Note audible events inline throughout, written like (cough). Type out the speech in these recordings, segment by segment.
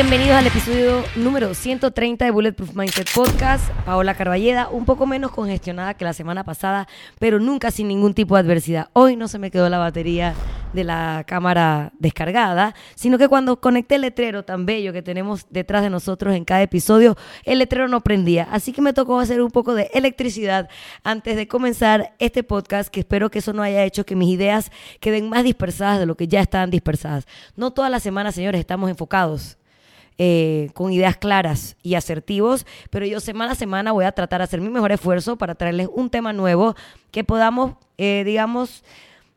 bienvenidos al episodio número 130 de Bulletproof Mindset Podcast. Paola Carballeda, un poco menos congestionada que la semana pasada, pero nunca sin ningún tipo de adversidad. Hoy no se me quedó la batería de la cámara descargada, sino que cuando conecté el letrero tan bello que tenemos detrás de nosotros en cada episodio, el letrero no prendía. Así que me tocó hacer un poco de electricidad antes de comenzar este podcast, que espero que eso no haya hecho que mis ideas queden más dispersadas de lo que ya estaban dispersadas. No todas las semanas, señores, estamos enfocados eh, con ideas claras y asertivos, pero yo semana a semana voy a tratar de hacer mi mejor esfuerzo para traerles un tema nuevo que podamos, eh, digamos,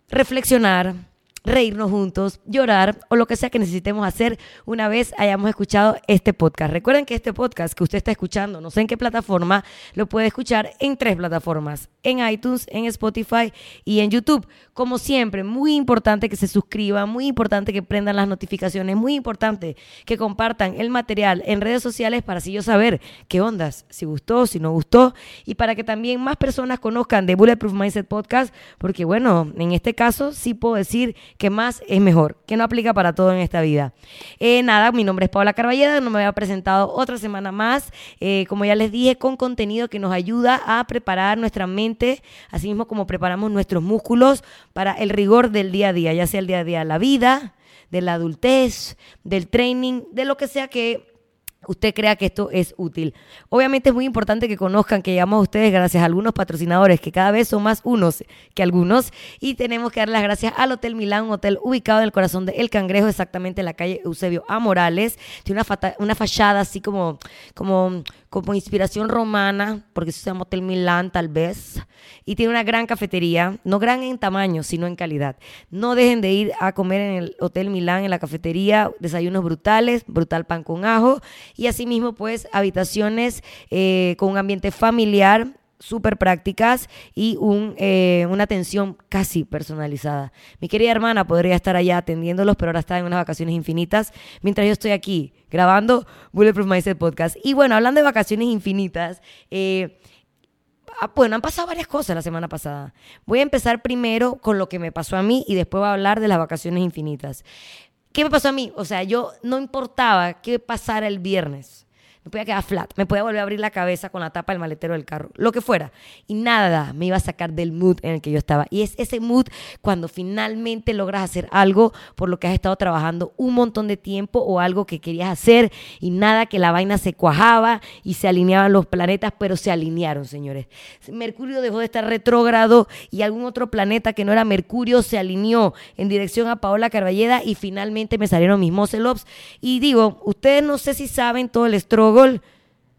reflexionar, reírnos juntos, llorar o lo que sea que necesitemos hacer una vez hayamos escuchado este podcast. Recuerden que este podcast que usted está escuchando, no sé en qué plataforma, lo puede escuchar en tres plataformas, en iTunes, en Spotify y en YouTube. Como siempre, muy importante que se suscriban, muy importante que prendan las notificaciones, muy importante que compartan el material en redes sociales para así yo saber qué ondas, si gustó, si no gustó y para que también más personas conozcan de Bulletproof Mindset Podcast, porque bueno, en este caso sí puedo decir que más es mejor, que no aplica para todo en esta vida. Eh, nada, mi nombre es Paula Carballeda, no me había presentado otra semana más, eh, como ya les dije, con contenido que nos ayuda a preparar nuestra mente, así mismo como preparamos nuestros músculos para el rigor del día a día, ya sea el día a día de la vida, de la adultez, del training, de lo que sea que usted crea que esto es útil. Obviamente es muy importante que conozcan que llegamos a ustedes gracias a algunos patrocinadores, que cada vez son más unos que algunos, y tenemos que dar las gracias al Hotel Milán, un hotel ubicado en el corazón de El Cangrejo, exactamente en la calle Eusebio A. Morales. Tiene una, una fachada así como, como como inspiración romana, porque se llama Hotel Milán tal vez, y tiene una gran cafetería, no gran en tamaño, sino en calidad. No dejen de ir a comer en el Hotel Milán, en la cafetería, desayunos brutales, brutal pan con ajo, y asimismo pues habitaciones eh, con un ambiente familiar, súper prácticas y un, eh, una atención casi personalizada. Mi querida hermana podría estar allá atendiéndolos, pero ahora está en unas vacaciones infinitas, mientras yo estoy aquí grabando Bulletproof Mindset Podcast. Y bueno, hablando de vacaciones infinitas, eh, ah, bueno, han pasado varias cosas la semana pasada. Voy a empezar primero con lo que me pasó a mí y después voy a hablar de las vacaciones infinitas. ¿Qué me pasó a mí? O sea, yo no importaba qué pasara el viernes me podía quedar flat, me podía volver a abrir la cabeza con la tapa del maletero del carro, lo que fuera. Y nada me iba a sacar del mood en el que yo estaba. Y es ese mood cuando finalmente logras hacer algo por lo que has estado trabajando un montón de tiempo o algo que querías hacer y nada que la vaina se cuajaba y se alineaban los planetas, pero se alinearon, señores. Mercurio dejó de estar retrógrado y algún otro planeta que no era Mercurio se alineó en dirección a Paola Carballeda y finalmente me salieron mis muscle Y digo, ustedes no sé si saben todo el estrogo gol?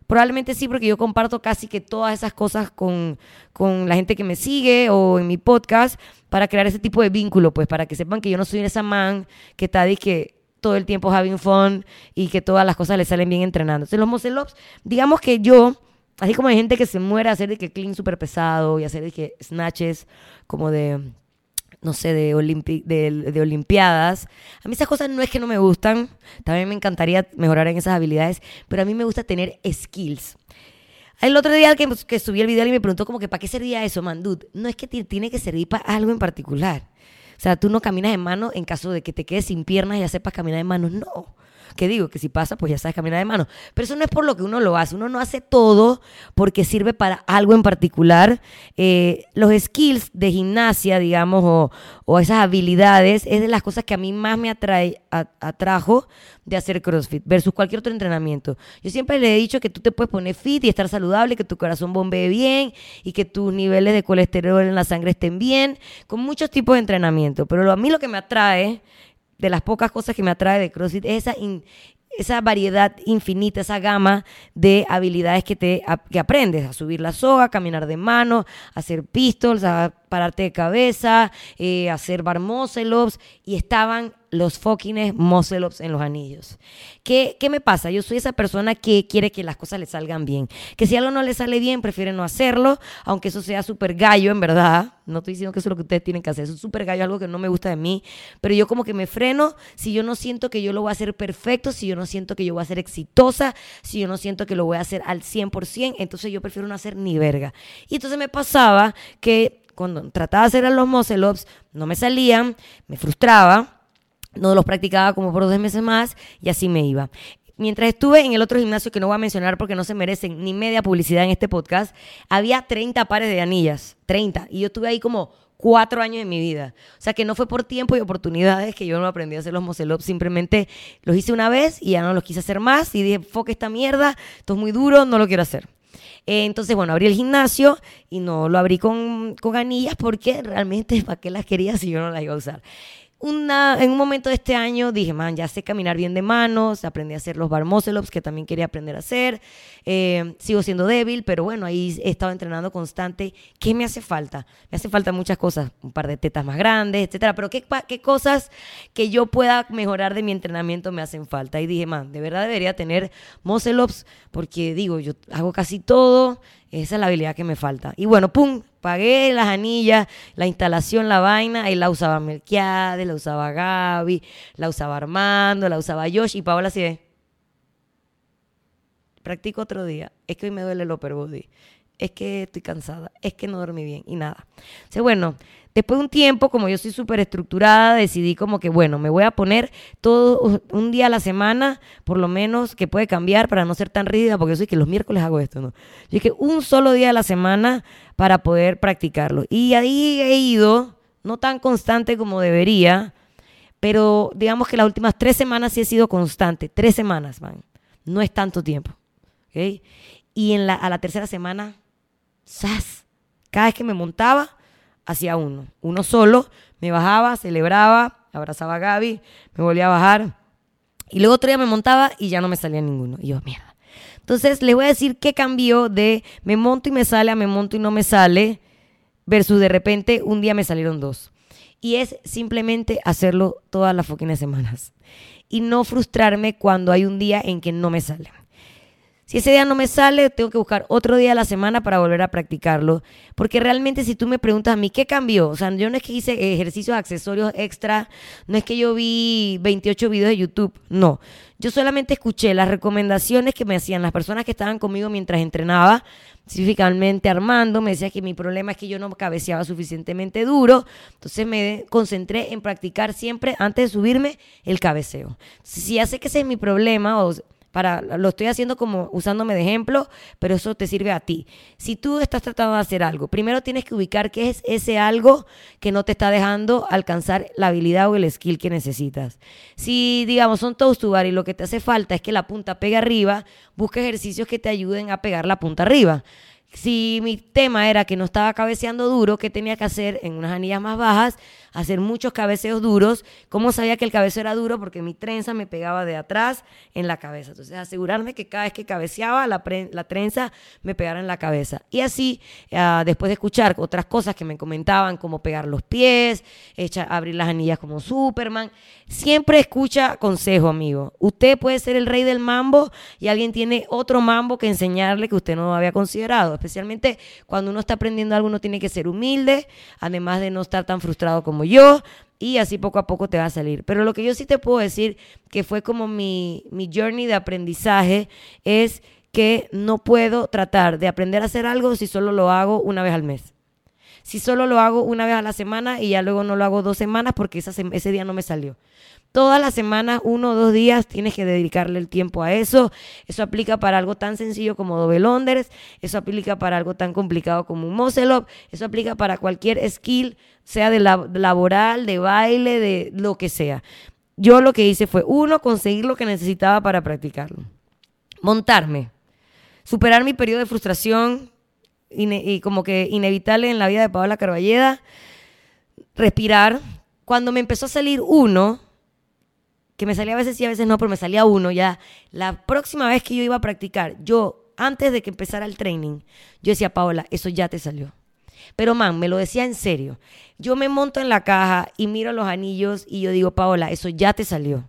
Probablemente sí, porque yo comparto casi que todas esas cosas con, con la gente que me sigue o en mi podcast para crear ese tipo de vínculo, pues para que sepan que yo no soy esa man que está que todo el tiempo having fun y que todas las cosas le salen bien entrenando. Entonces los muscle ups, digamos que yo, así como hay gente que se muere a hacer de que clean súper pesado y hacer de que snatches como de no sé, de, de, Olimpiadas. A mí esas cosas no es que no me gustan, también me encantaría mejorar en esas habilidades, pero a mí me gusta tener skills. El otro día que, que subí el video y me preguntó como que, ¿para qué servía eso, man? no es que tiene que servir para algo en particular. O sea, tú no caminas en mano en caso de que te quedes sin piernas y ya sepas caminar en manos. No que digo, que si pasa, pues ya sabes caminar de mano. Pero eso no es por lo que uno lo hace. Uno no hace todo porque sirve para algo en particular. Eh, los skills de gimnasia, digamos, o, o, esas habilidades, es de las cosas que a mí más me atrae, atrajo de hacer CrossFit versus cualquier otro entrenamiento. Yo siempre le he dicho que tú te puedes poner fit y estar saludable, que tu corazón bombee bien y que tus niveles de colesterol en la sangre estén bien, con muchos tipos de entrenamiento. Pero a mí lo que me atrae de las pocas cosas que me atrae de CrossFit es esa, esa variedad infinita, esa gama de habilidades que, te, que aprendes, a subir la soga, a caminar de mano, a hacer pistols, a pararte de cabeza, eh, hacer bar muscle y estaban los fucking muscle ups en los anillos. ¿Qué, ¿Qué me pasa? Yo soy esa persona que quiere que las cosas le salgan bien. Que si algo no le sale bien, prefiere no hacerlo, aunque eso sea súper gallo, en verdad. No estoy diciendo que eso es lo que ustedes tienen que hacer. Eso es súper gallo, algo que no me gusta de mí. Pero yo como que me freno si yo no siento que yo lo voy a hacer perfecto, si yo no siento que yo voy a ser exitosa, si yo no siento que lo voy a hacer al 100%, entonces yo prefiero no hacer ni verga. Y entonces me pasaba que cuando trataba de hacer los muscle ups, no me salían, me frustraba, no los practicaba como por dos meses más y así me iba. mientras estuve en el otro gimnasio que no voy a mencionar porque no se merecen ni media publicidad en este podcast, había 30 pares de anillas, 30. Y yo estuve ahí como cuatro años de mi vida. O sea que no fue por tiempo y oportunidades que yo no aprendí a hacer los muscle simplemente los hice una vez y ya no los quise hacer más y dije, foque esta mierda, esto es muy duro, no lo quiero hacer. Eh, entonces, bueno, abrí el gimnasio y no lo abrí con, con anillas porque realmente, ¿para qué las quería si yo no las iba a usar? En un momento de este año dije, man, ya sé caminar bien de manos, aprendí a hacer los bar que también quería aprender a hacer. Eh, sigo siendo débil, pero bueno, ahí he estado entrenando constante. ¿Qué me hace falta? Me hace falta muchas cosas, un par de tetas más grandes, etcétera. Pero ¿qué, qué cosas que yo pueda mejorar de mi entrenamiento me hacen falta? Y dije, man, de verdad debería tener muscle porque digo, yo hago casi todo. Esa es la habilidad que me falta. Y bueno, pum, pagué las anillas, la instalación, la vaina, y la usaba Melquiades, la usaba Gaby, la usaba Armando, la usaba Josh, y Paola así ve. Practico otro día. Es que hoy me duele el upper body. Es que estoy cansada. Es que no dormí bien. Y nada. O bueno, Después de un tiempo, como yo soy súper estructurada, decidí como que, bueno, me voy a poner todo un día a la semana, por lo menos, que puede cambiar para no ser tan rígida, porque yo soy que los miércoles hago esto, ¿no? Yo dije, un solo día a la semana para poder practicarlo. Y ahí he ido, no tan constante como debería, pero digamos que las últimas tres semanas sí he sido constante. Tres semanas, man. No es tanto tiempo. ¿ok? Y en la, a la tercera semana, ¡zas! Cada vez que me montaba, hacía uno. Uno solo, me bajaba, celebraba, abrazaba a Gaby, me volvía a bajar. Y luego otro día me montaba y ya no me salía ninguno. Y yo, mierda. Entonces, les voy a decir qué cambió de me monto y me sale a me monto y no me sale, versus de repente un día me salieron dos. Y es simplemente hacerlo todas las fucking semanas. Y no frustrarme cuando hay un día en que no me sale. Si ese día no me sale, tengo que buscar otro día a la semana para volver a practicarlo. Porque realmente si tú me preguntas a mí, ¿qué cambió? O sea, yo no es que hice ejercicios accesorios extra, no es que yo vi 28 videos de YouTube, no. Yo solamente escuché las recomendaciones que me hacían las personas que estaban conmigo mientras entrenaba, específicamente Armando, me decía que mi problema es que yo no cabeceaba suficientemente duro, entonces me concentré en practicar siempre antes de subirme el cabeceo. Si ya sé que ese es mi problema, o para, lo estoy haciendo como usándome de ejemplo, pero eso te sirve a ti. Si tú estás tratando de hacer algo, primero tienes que ubicar qué es ese algo que no te está dejando alcanzar la habilidad o el skill que necesitas. Si, digamos, son toast to bar y lo que te hace falta es que la punta pegue arriba, busca ejercicios que te ayuden a pegar la punta arriba si mi tema era que no estaba cabeceando duro, ¿qué tenía que hacer en unas anillas más bajas? Hacer muchos cabeceos duros. ¿Cómo sabía que el cabeceo era duro? Porque mi trenza me pegaba de atrás en la cabeza. Entonces, asegurarme que cada vez que cabeceaba, la, trenza me pegara en la cabeza. Y así, ah, después de escuchar otras cosas que me comentaban, como pegar los pies, abrir las anillas como Superman, siempre escucha consejo, amigo. Usted puede ser el rey del mambo y alguien tiene otro mambo que enseñarle que usted no había considerado especialmente cuando uno está aprendiendo algo, uno tiene que ser humilde, además de no estar tan frustrado como yo, y así poco a poco te va a salir. Pero lo que yo sí te puedo decir, que fue como mi, mi journey de aprendizaje, es que no puedo tratar de aprender a hacer algo si solo lo hago una vez al mes. Si solo lo hago una vez a la semana y ya luego no lo hago dos semanas porque ese día no me salió. Todas las semanas, uno o dos días, tienes que dedicarle el tiempo a eso. Eso aplica para algo tan sencillo como doble Londres. Eso aplica para algo tan complicado como un muscle. Eso aplica para cualquier skill, sea de laboral, de baile, de lo que sea. Yo lo que hice fue, uno, conseguir lo que necesitaba para practicarlo. Montarme. Superar mi periodo de frustración y como que inevitable en la vida de Paola Carballeda. Respirar. Cuando me empezó a salir uno, que me salía a veces sí, a veces no, pero me salía uno ya. La próxima vez que yo iba a practicar, yo, antes de que empezara el training, yo decía, Paola, eso ya te salió. Pero, man, me lo decía en serio. Yo me monto en la caja y miro los anillos y yo digo, Paola, eso ya te salió.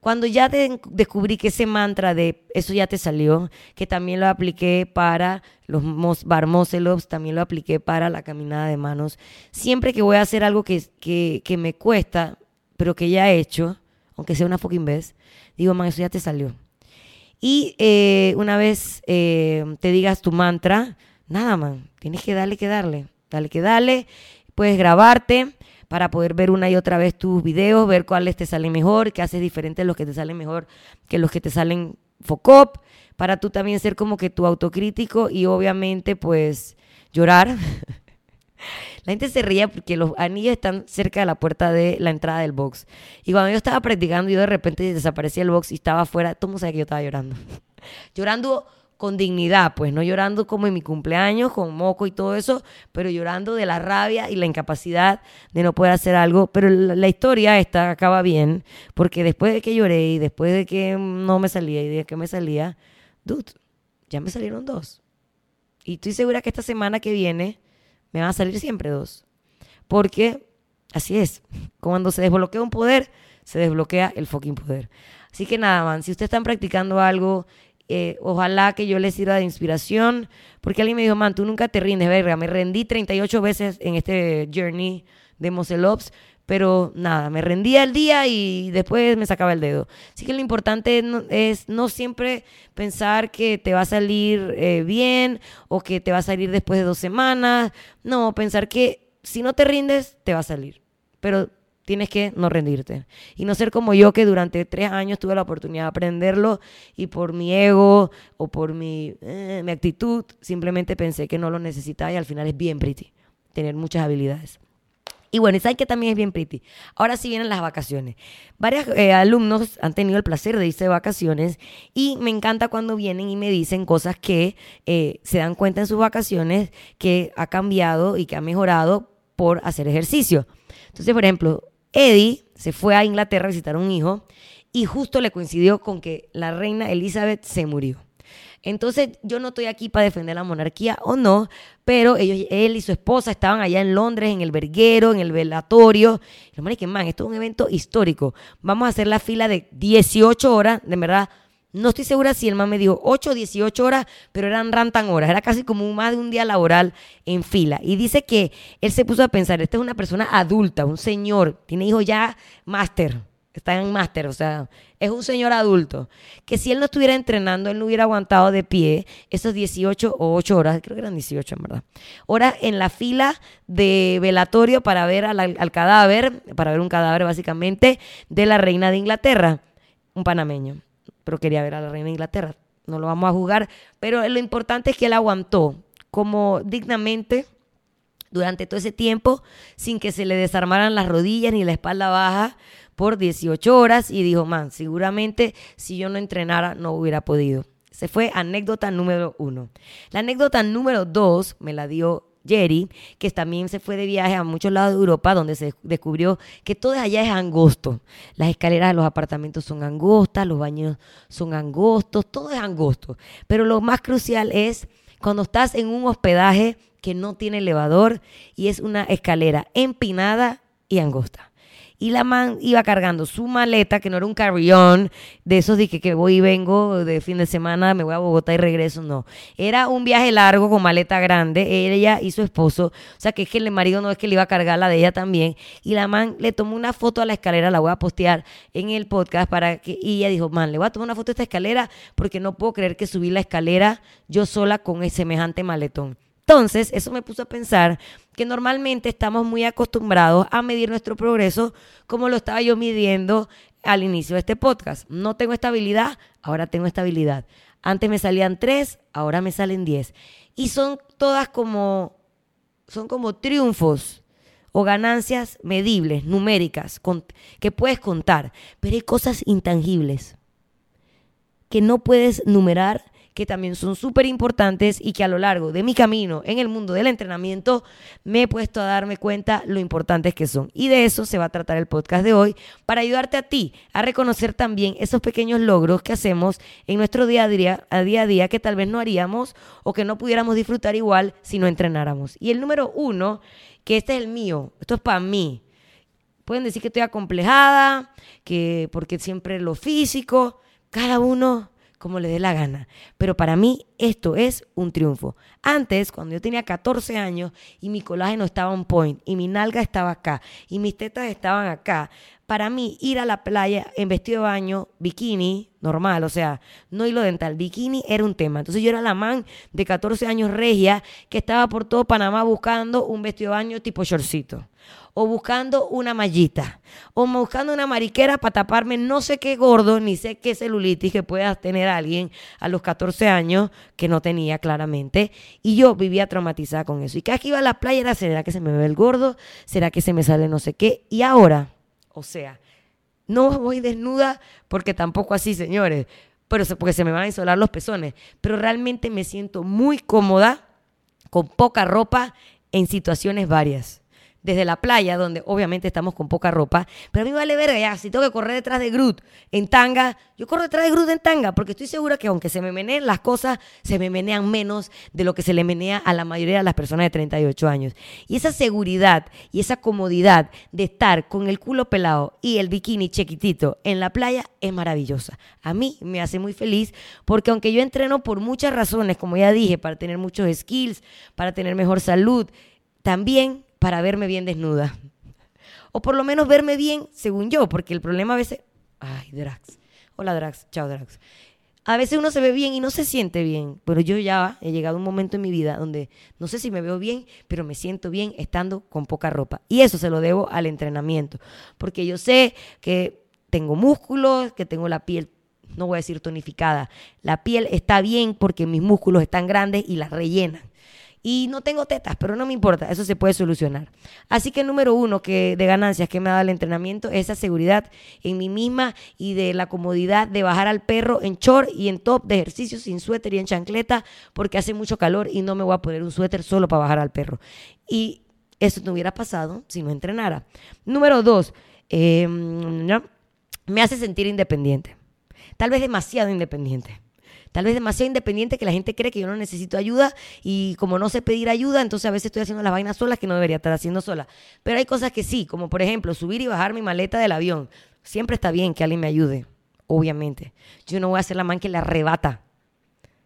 Cuando ya descubrí que ese mantra de eso ya te salió, que también lo apliqué para los bar también lo apliqué para la caminada de manos. Siempre que voy a hacer algo que, que, que me cuesta, pero que ya he hecho, aunque sea una fucking vez, digo, man, eso ya te salió. Y eh, una vez eh, te digas tu mantra, nada, man, tienes que darle que darle, dale que darle, puedes grabarte, para poder ver una y otra vez tus videos, ver cuáles te salen mejor, qué haces diferente los que te salen mejor que los que te salen Focop, para tú también ser como que tu autocrítico y obviamente pues llorar. (laughs) La gente se ría porque los anillos están cerca de la puerta de la entrada del box. Y cuando yo estaba practicando, yo de repente desaparecía el box y estaba afuera, todo el mundo que yo estaba llorando. (laughs) llorando con dignidad, pues no llorando como en mi cumpleaños, con moco y todo eso, pero llorando de la rabia y la incapacidad de no poder hacer algo. Pero la, historia esta acaba bien, porque después de que lloré y después de que no me salía y de que me salía, dude, ya me salieron dos. Y estoy segura que esta semana que viene me van a salir siempre dos. Porque así es, cuando se desbloquea un poder, se desbloquea el fucking poder. Así que nada, man, si ustedes están practicando algo eh, ojalá que yo les sirva de inspiración, porque alguien me dijo, man, tú nunca te rindes, verga, me rendí 38 veces en este journey de Moselops, pero nada, me rendía el día y después me sacaba el dedo. Así que lo importante es no siempre pensar que te va a salir eh, bien o que te va a salir después de dos semanas, no, pensar que si no te rindes, te va a salir. Pero tienes que no rendirte. Y no ser como yo que durante tres años tuve la oportunidad de aprenderlo y por mi ego o por mi, eh, mi actitud simplemente pensé que no lo necesitaba y al final es bien pretty tener muchas habilidades. Y bueno, y saben que también es bien pretty. Ahora sí vienen las vacaciones. Varios eh, alumnos han tenido el placer de irse de vacaciones y me encanta cuando vienen y me dicen cosas que eh, se dan cuenta en sus vacaciones que ha cambiado y que ha mejorado por hacer ejercicio. Entonces, por ejemplo, Eddie se fue a Inglaterra a visitar a un hijo y justo le coincidió con que la reina Elizabeth se murió. Entonces, yo no estoy aquí para defender la monarquía o no, pero ellos, él y su esposa estaban allá en Londres, en el verguero, en el velatorio. Y lo que, man, esto es un evento histórico. Vamos a hacer la fila de 18 horas, de verdad no estoy segura si el man me dijo 8 o 18 horas, pero eran rantan horas. Era casi como más de un día laboral en fila. Y dice que él se puso a pensar, esta es una persona adulta, un señor, tiene hijos ya máster, está en máster, o sea, es un señor adulto. Que si él no estuviera entrenando, él no hubiera aguantado de pie esos 18 o 8 horas, creo que eran 18 en verdad, horas en la fila de velatorio para ver al cadáver, para ver un cadáver básicamente, de la reina de Inglaterra, un panameño pero quería ver a la reina de Inglaterra. No lo vamos a jugar, pero lo importante es que él aguantó como dignamente durante todo ese tiempo sin que se le desarmaran las rodillas ni la espalda baja por 18 horas y dijo, man, seguramente si yo no entrenara no hubiera podido. Se fue anécdota número uno. La anécdota número dos me la dio Jerry, que también se fue de viaje a muchos lados de Europa, donde se descubrió que todo allá es angosto. Las escaleras de los apartamentos son angostas, los baños son angostos, todo es angosto. Pero lo más crucial es cuando estás en un hospedaje que no tiene elevador y es una escalera empinada y angosta. Y la man iba cargando su maleta, que no era un carry-on, de esos de que, voy y vengo de fin de semana, me voy a Bogotá y regreso, no. Era un viaje largo con maleta grande, ella y su esposo. O sea, que es que el marido no es que le iba a cargar la de ella también. Y la man le tomó una foto a la escalera, la voy a postear en el podcast para que, y ella dijo, man, le voy a tomar una foto a esta escalera porque no puedo creer que subí la escalera yo sola con ese semejante maletón. Entonces, eso me puso a pensar que normalmente estamos muy acostumbrados a medir nuestro progreso como lo estaba yo midiendo al inicio de este podcast. No tengo estabilidad, ahora tengo estabilidad. Antes me salían tres, ahora me salen diez. Y son todas como, son como triunfos o ganancias medibles, numéricas, que puedes contar. Pero hay cosas intangibles que no puedes numerar que también son súper importantes y que a lo largo de mi camino en el mundo del entrenamiento me he puesto a darme cuenta lo importantes que son. Y de eso se va a tratar el podcast de hoy para ayudarte a ti a reconocer también esos pequeños logros que hacemos en nuestro día a día, a día, a día que tal vez no haríamos o que no pudiéramos disfrutar igual si no entrenáramos. Y el número uno, que este es el mío, esto es para mí. Pueden decir que estoy acomplejada, que porque siempre lo físico, cada uno como le dé la gana. Pero para mí esto es un triunfo. Antes, cuando yo tenía 14 años y mi colágeno estaba on point y mi nalga estaba acá y mis tetas estaban acá, para mí ir a la playa en vestido de baño, bikini, normal, o sea, no hilo dental, bikini era un tema. Entonces yo era la man de 14 años regia que estaba por todo Panamá buscando un vestido de baño tipo shortcito. O buscando una mallita. O buscando una mariquera para taparme no sé qué gordo, ni sé qué celulitis que pueda tener alguien a los 14 años, que no tenía claramente. Y yo vivía traumatizada con eso. Y cada que iba a la playa era, ¿será que se me ve el gordo? ¿Será que se me sale no sé qué? Y ahora o sea, no voy desnuda porque tampoco así, señores, pero porque se me van a isolar los pezones. Pero realmente me siento muy cómoda con poca ropa en situaciones varias desde la playa, donde obviamente estamos con poca ropa, pero a mí vale verga ya, si tengo que correr detrás de Groot en tanga, yo corro detrás de Groot en tanga, porque estoy segura que aunque se me meneen las cosas, se me menean menos de lo que se le menea a la mayoría de las personas de 38 años. Y esa seguridad y esa comodidad de estar con el culo pelado y el bikini chiquitito en la playa es maravillosa. A mí me hace muy feliz porque aunque yo entreno por muchas razones, como ya dije, para tener muchos skills, para tener mejor salud, también para verme bien desnuda. O por lo menos verme bien según yo, porque el problema a veces... Ay, Drax. Hola Drax, chao Drax. A veces uno se ve bien y no se siente bien, pero yo ya he llegado a un momento en mi vida donde no sé si me veo bien, pero me siento bien estando con poca ropa. Y eso se lo debo al entrenamiento, porque yo sé que tengo músculos, que tengo la piel, no voy a decir tonificada, la piel está bien porque mis músculos están grandes y la rellenan y no tengo tetas, pero no me importa, eso se puede solucionar. Así que número uno que de ganancias que me ha dado el entrenamiento es esa seguridad en mí misma y de la comodidad de bajar al perro en short y en top de ejercicio sin suéter y en chancleta porque hace mucho calor y no me voy a poner un suéter solo para bajar al perro. Y eso no hubiera pasado si no entrenara. Número dos, em, me hace sentir independiente. Tal vez demasiado independiente tal vez demasiado independiente que la gente cree que yo no necesito ayuda y como no sé pedir ayuda, entonces a veces estoy haciendo las vainas solas que no debería estar haciendo sola. Pero hay cosas que sí, como por ejemplo subir y bajar mi maleta del avión. Siempre está bien que alguien me ayude, obviamente. Yo no voy a ser la man que le arrebata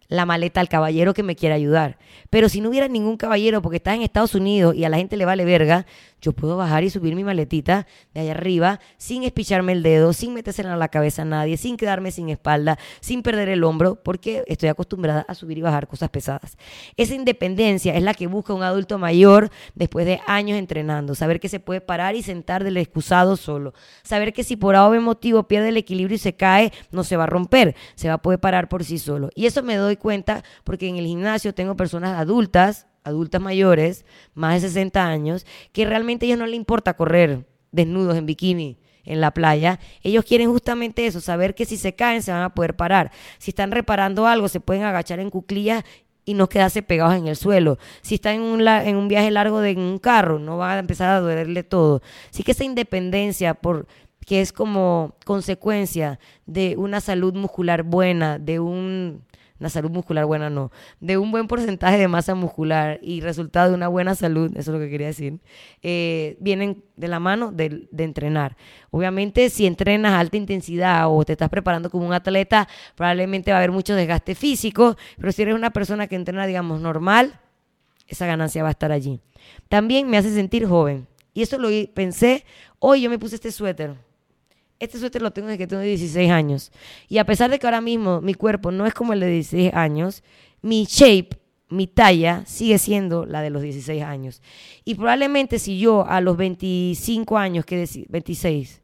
la maleta al caballero que me quiera ayudar. Pero si no hubiera ningún caballero, porque estás en Estados Unidos y a la gente le vale verga, yo puedo bajar y subir mi maletita de allá arriba sin espicharme el dedo, sin metérsela a la cabeza a nadie, sin quedarme sin espalda, sin perder el hombro, porque estoy acostumbrada a subir y bajar cosas pesadas. Esa independencia es la que busca un adulto mayor después de años entrenando. Saber que se puede parar y sentar del excusado solo. Saber que si por algún motivo pierde el equilibrio y se cae, no se va a romper, se va a poder parar por sí solo. Y eso me doy cuenta porque en el gimnasio tengo personas adultas adultas mayores, más de 60 años, que realmente a ellos no les importa correr desnudos en bikini en la playa. Ellos quieren justamente eso, saber que si se caen se van a poder parar. Si están reparando algo, se pueden agachar en cuclillas y no quedarse pegados en el suelo. Si están en un, en un viaje largo de un carro, no va a empezar a dolerle todo. Así que esa independencia por que es como consecuencia de una salud muscular buena, de un una salud muscular buena no, de un buen porcentaje de masa muscular y resultado de una buena salud, eso es lo que quería decir, eh, vienen de la mano de, de, entrenar. Obviamente, si entrenas a alta intensidad o te estás preparando como un atleta, probablemente va a haber mucho desgaste físico, pero si eres una persona que entrena, digamos, normal, esa ganancia va a estar allí. También me hace sentir joven. Y eso lo pensé, hoy yo me puse este suéter este suéter lo tengo desde que tengo 16 años. Y a pesar de que ahora mismo mi cuerpo no es como el de 16 años, mi shape, mi talla sigue siendo la de los 16 años. Y probablemente si yo a los 25 años, que 26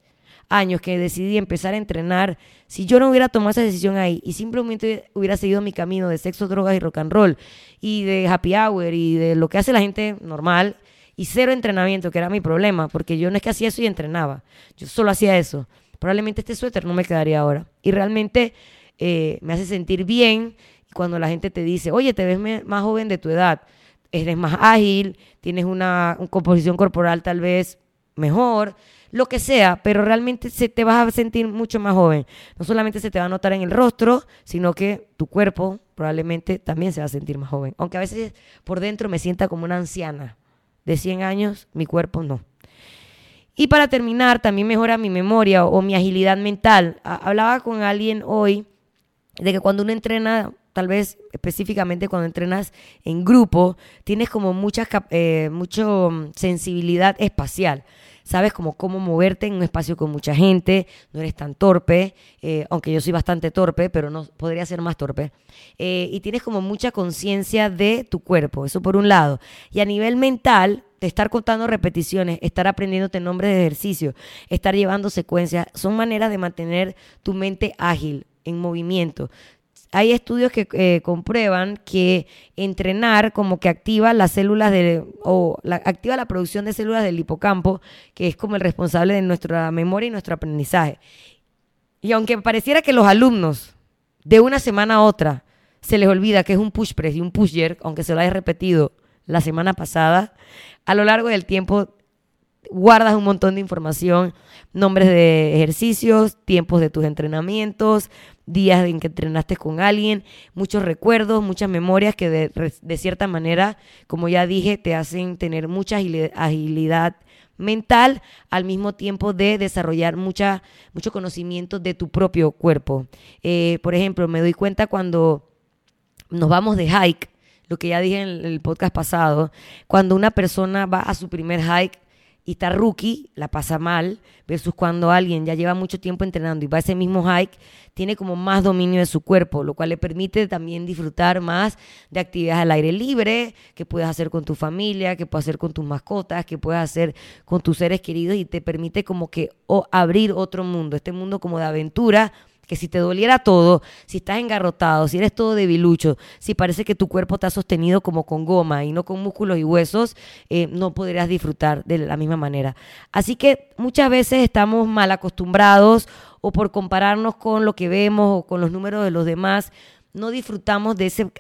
años que decidí empezar a entrenar, si yo no hubiera tomado esa decisión ahí y simplemente hubiera seguido mi camino de sexo, drogas y rock and roll y de happy hour y de lo que hace la gente normal, y cero entrenamiento, que era mi problema, porque yo no es que hacía eso y entrenaba, yo solo hacía eso probablemente este suéter no me quedaría ahora. Y realmente eh, me hace sentir bien cuando la gente te dice, oye, te ves más joven de tu edad, eres más ágil, tienes una, composición corporal tal vez mejor, lo que sea, pero realmente se te vas a sentir mucho más joven. No solamente se te va a notar en el rostro, sino que tu cuerpo probablemente también se va a sentir más joven. Aunque a veces por dentro me sienta como una anciana de 100 años, mi cuerpo no. Y para terminar, también mejora mi memoria o, mi agilidad mental. hablaba con alguien hoy de que cuando uno entrena, tal vez específicamente cuando entrenas en grupo, tienes como mucha eh, mm, sensibilidad espacial. Sabes como cómo moverte en un espacio con mucha gente, no eres tan torpe, eh, aunque yo soy bastante torpe, pero no podría ser más torpe. Eh, y tienes como mucha conciencia de tu cuerpo, eso por un lado. Y a nivel mental, estar contando repeticiones, estar aprendiéndote nombres de ejercicio, estar llevando secuencias, son maneras de mantener tu mente ágil, en movimiento hay estudios que eh, comprueban que entrenar como que activa las células de, o la, activa la producción de células del hipocampo, que es como el responsable de nuestra memoria y nuestro aprendizaje. Y aunque pareciera que los alumnos de una semana a otra se les olvida que es un push press y un push jerk, aunque se lo haya repetido la semana pasada, a lo largo del tiempo guardas un montón de información, nombres de ejercicios, tiempos de tus entrenamientos, días en que entrenaste con alguien, muchos recuerdos, muchas memorias que de, cierta manera, como ya dije, te hacen tener mucha agilidad, mental al mismo tiempo de desarrollar mucho conocimiento de tu propio cuerpo. Eh, por ejemplo, me doy cuenta cuando nos vamos de hike, lo que ya dije en el podcast pasado, cuando una persona va a su primer hike, y está rookie, la pasa mal, versus cuando alguien ya lleva mucho tiempo entrenando y va a ese mismo hike, tiene como más dominio de su cuerpo, lo cual le permite también disfrutar más de actividades al aire libre, que puedes hacer con tu familia, que puedes hacer con tus mascotas, que puedes hacer con tus seres queridos y te permite como que abrir otro mundo, este mundo como de aventura que si te doliera todo, si estás engarrotado, si eres todo debilucho, si parece que tu cuerpo está sostenido como con goma y no con músculos y huesos, eh, no podrías disfrutar de la misma manera. Así que muchas veces estamos mal acostumbrados o por compararnos con lo que vemos o con los números de los demás, no disfrutamos de ese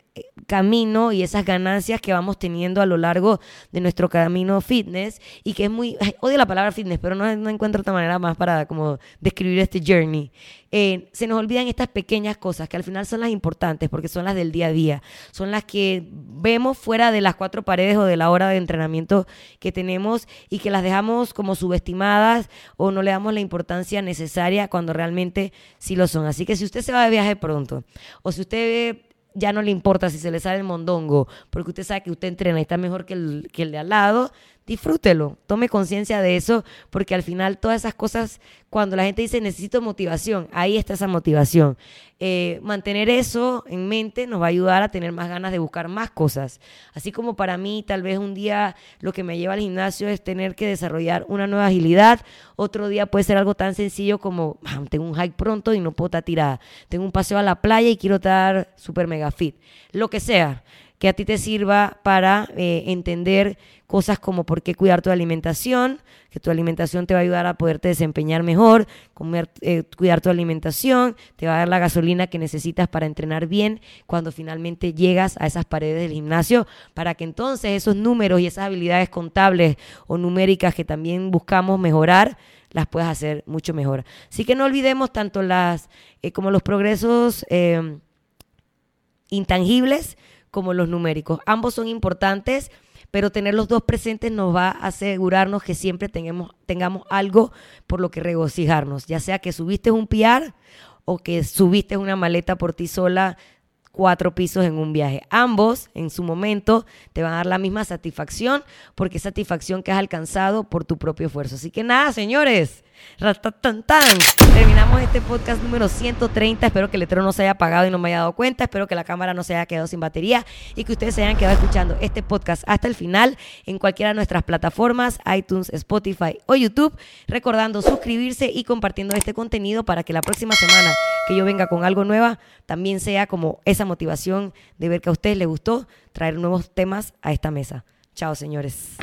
camino y esas ganancias que vamos teniendo a lo largo de nuestro camino fitness y que es muy, odio la palabra fitness, pero no, no encuentro otra manera más para como describir este journey. Eh, se nos olvidan estas pequeñas cosas que al final son las importantes porque son las del día a día, son las que vemos fuera de las cuatro paredes o de la hora de entrenamiento que tenemos y que las dejamos como subestimadas o no le damos la importancia necesaria cuando realmente sí lo son. Así que si usted se va de viaje pronto o si usted ya no le importa si se le sale el mondongo, porque usted sabe que usted entrena y está mejor que el, que el de al lado, disfrútelo, tome conciencia de eso, porque al final todas esas cosas, cuando la gente dice necesito motivación, ahí está esa motivación. Eh, mantener eso en mente nos va a ayudar a tener más ganas de buscar más cosas. Así como para mí, tal vez un día lo que me lleva al gimnasio es tener que desarrollar una nueva agilidad, otro día puede ser algo tan sencillo como tengo un hike pronto y no puedo estar tirada, tengo un paseo a la playa y quiero estar super mega fit, lo que sea que a ti te sirva para eh, entender cosas como por qué cuidar tu alimentación, que tu alimentación te va a ayudar a poderte desempeñar mejor, comer, eh, cuidar tu alimentación, te va a dar la gasolina que necesitas para entrenar bien cuando finalmente llegas a esas paredes del gimnasio, para que entonces esos números y esas habilidades contables o numéricas que también buscamos mejorar, las puedas hacer mucho mejor. Así que no olvidemos tanto las eh, como los progresos intangibles como los numéricos. Ambos son importantes, pero tener los dos presentes nos va a asegurarnos que siempre tengamos, tengamos algo por lo que regocijarnos, ya sea que subiste un PR o que subiste una maleta por ti sola cuatro pisos en un viaje. Ambos, en su momento, te van a dar la misma satisfacción porque es satisfacción que has alcanzado por tu propio esfuerzo. Así que nada, señores, Terminamos este podcast número 130. Espero que el letrero no se haya apagado y no me haya dado cuenta. Espero que la cámara no se haya quedado sin batería y que ustedes se hayan quedado escuchando este podcast hasta el final en cualquiera de nuestras plataformas, iTunes, Spotify o YouTube. Recordando suscribirse y compartiendo este contenido para que la próxima semana que yo venga con algo nueva también sea como esa motivación de ver que a ustedes les gustó traer nuevos temas a esta mesa. Chao, señores.